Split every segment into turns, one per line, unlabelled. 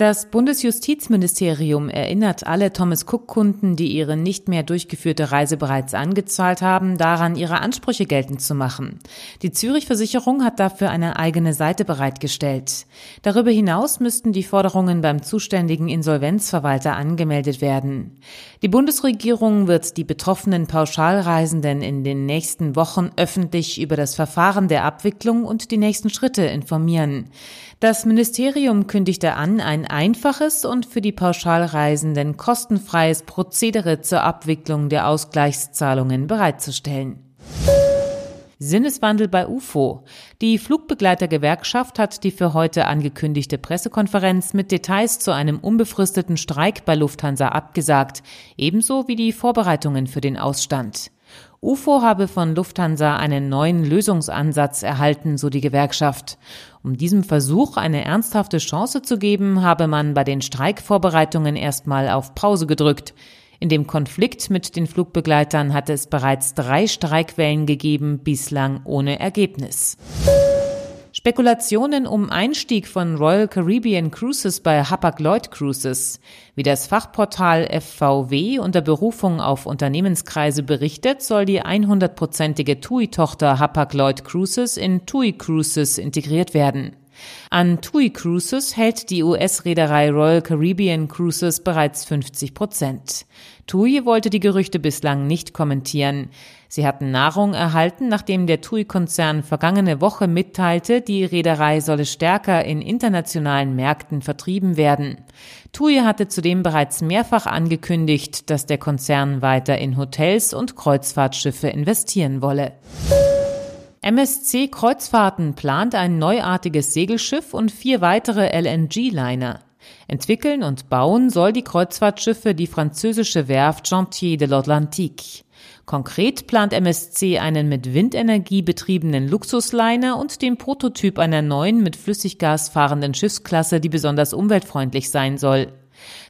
Das Bundesjustizministerium erinnert alle Thomas Cook-Kunden, die ihre nicht mehr durchgeführte Reise bereits angezahlt haben, daran, ihre Ansprüche geltend zu machen. Die Zürich-Versicherung hat dafür eine eigene Seite bereitgestellt. Darüber hinaus müssten die Forderungen beim zuständigen Insolvenzverwalter angemeldet werden. Die Bundesregierung wird die betroffenen Pauschalreisenden in den nächsten Wochen öffentlich über das Verfahren der Abwicklung und die nächsten Schritte informieren. Das Ministerium kündigte an, ein einfaches und für die Pauschalreisenden kostenfreies Prozedere zur Abwicklung der Ausgleichszahlungen bereitzustellen. Sinneswandel bei UFO. Die Flugbegleitergewerkschaft hat die für heute angekündigte Pressekonferenz mit Details zu einem unbefristeten Streik bei Lufthansa abgesagt, ebenso wie die Vorbereitungen für den Ausstand. UFO habe von Lufthansa einen neuen Lösungsansatz erhalten, so die Gewerkschaft. Um diesem Versuch eine ernsthafte Chance zu geben, habe man bei den Streikvorbereitungen erstmal auf Pause gedrückt. In dem Konflikt mit den Flugbegleitern hatte es bereits drei Streikwellen gegeben, bislang ohne Ergebnis. Spekulationen um Einstieg von Royal Caribbean Cruises bei Hapag-Lloyd Cruises. Wie das Fachportal FVW unter Berufung auf Unternehmenskreise berichtet, soll die 100-prozentige TUI-Tochter Hapag-Lloyd Cruises in TUI Cruises integriert werden. An TUI Cruises hält die US-Reederei Royal Caribbean Cruises bereits 50 Prozent. TUI wollte die Gerüchte bislang nicht kommentieren. Sie hatten Nahrung erhalten, nachdem der TUI-Konzern vergangene Woche mitteilte, die Reederei solle stärker in internationalen Märkten vertrieben werden. TUI hatte zudem bereits mehrfach angekündigt, dass der Konzern weiter in Hotels und Kreuzfahrtschiffe investieren wolle. MSC Kreuzfahrten plant ein neuartiges Segelschiff und vier weitere LNG-Liner. Entwickeln und bauen soll die Kreuzfahrtschiffe die französische Werft Chantier de l'Atlantique. Konkret plant MSC einen mit Windenergie betriebenen Luxusliner und den Prototyp einer neuen mit Flüssiggas fahrenden Schiffsklasse, die besonders umweltfreundlich sein soll.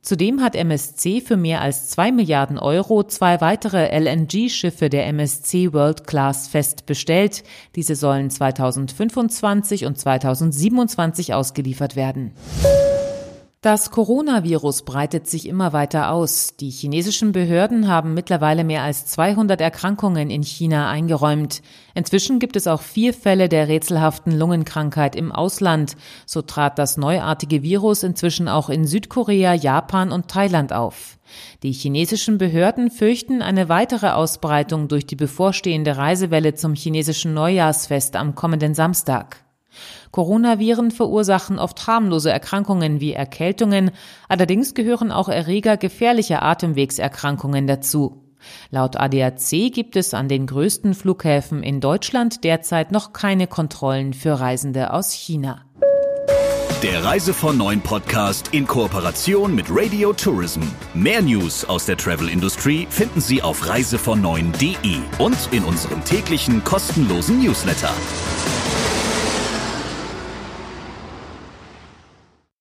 Zudem hat MSC für mehr als zwei Milliarden Euro zwei weitere LNG-Schiffe der MSC World Class fest bestellt. Diese sollen 2025 und 2027 ausgeliefert werden. Das Coronavirus breitet sich immer weiter aus. Die chinesischen Behörden haben mittlerweile mehr als 200 Erkrankungen in China eingeräumt. Inzwischen gibt es auch vier Fälle der rätselhaften Lungenkrankheit im Ausland. So trat das neuartige Virus inzwischen auch in Südkorea, Japan und Thailand auf. Die chinesischen Behörden fürchten eine weitere Ausbreitung durch die bevorstehende Reisewelle zum chinesischen Neujahrsfest am kommenden Samstag. Coronaviren verursachen oft harmlose Erkrankungen wie Erkältungen, allerdings gehören auch Erreger gefährlicher Atemwegserkrankungen dazu. Laut ADAC gibt es an den größten Flughäfen in Deutschland derzeit noch keine Kontrollen für Reisende aus China.
Der Reise von Neuen Podcast in Kooperation mit Radio Tourism. Mehr News aus der Travel Industry finden Sie auf reisevon und in unserem täglichen kostenlosen Newsletter.